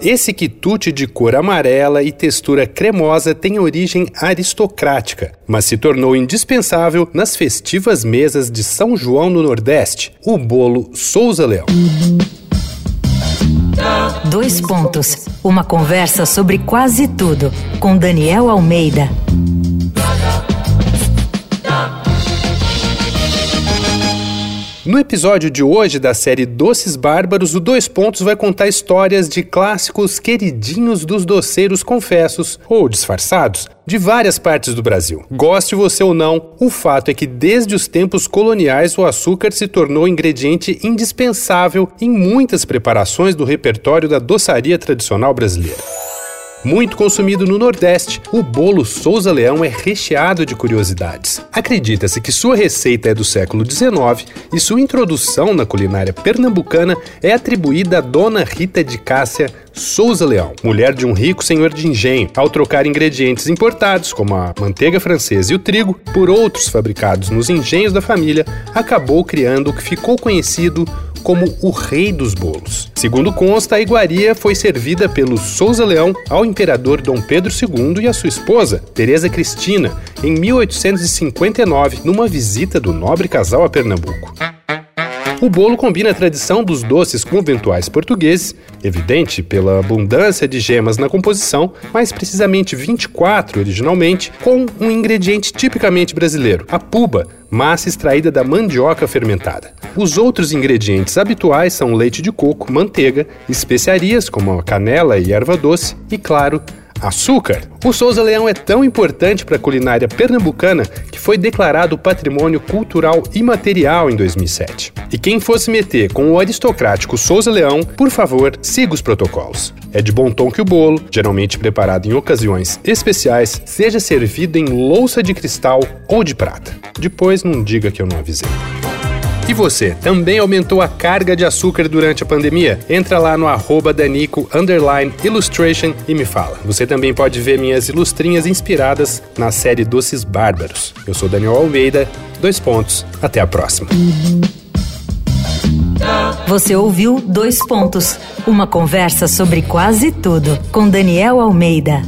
Esse quitute de cor amarela e textura cremosa tem origem aristocrática, mas se tornou indispensável nas festivas mesas de São João no Nordeste, o bolo Souza Leão. Dois pontos. Uma conversa sobre quase tudo com Daniel Almeida. No episódio de hoje da série Doces Bárbaros, o Dois Pontos vai contar histórias de clássicos queridinhos dos doceiros confessos ou disfarçados de várias partes do Brasil. Goste você ou não, o fato é que desde os tempos coloniais o açúcar se tornou ingrediente indispensável em muitas preparações do repertório da doçaria tradicional brasileira. Muito consumido no Nordeste, o bolo Souza Leão é recheado de curiosidades. Acredita-se que sua receita é do século XIX e sua introdução na culinária pernambucana é atribuída à dona Rita de Cássia Souza Leão, mulher de um rico senhor de engenho, ao trocar ingredientes importados, como a manteiga francesa e o trigo, por outros fabricados nos engenhos da família, acabou criando o que ficou conhecido como o rei dos bolos. Segundo consta, a iguaria foi servida pelo Souza Leão ao imperador Dom Pedro II e a sua esposa, Teresa Cristina, em 1859, numa visita do nobre casal a Pernambuco. O bolo combina a tradição dos doces conventuais portugueses, evidente pela abundância de gemas na composição, mais precisamente 24 originalmente, com um ingrediente tipicamente brasileiro, a puba, massa extraída da mandioca fermentada. Os outros ingredientes habituais são leite de coco, manteiga, especiarias como a canela e erva doce e, claro, açúcar. O Souza Leão é tão importante para a culinária pernambucana que foi declarado Patrimônio Cultural Imaterial em 2007. E quem fosse meter com o aristocrático Souza Leão, por favor, siga os protocolos. É de bom tom que o bolo, geralmente preparado em ocasiões especiais, seja servido em louça de cristal ou de prata. Depois não diga que eu não avisei. E você, também aumentou a carga de açúcar durante a pandemia? Entra lá no arroba Danico Illustration e me fala. Você também pode ver minhas ilustrinhas inspiradas na série Doces Bárbaros. Eu sou Daniel Almeida, dois pontos, até a próxima. Você ouviu Dois Pontos, uma conversa sobre quase tudo com Daniel Almeida.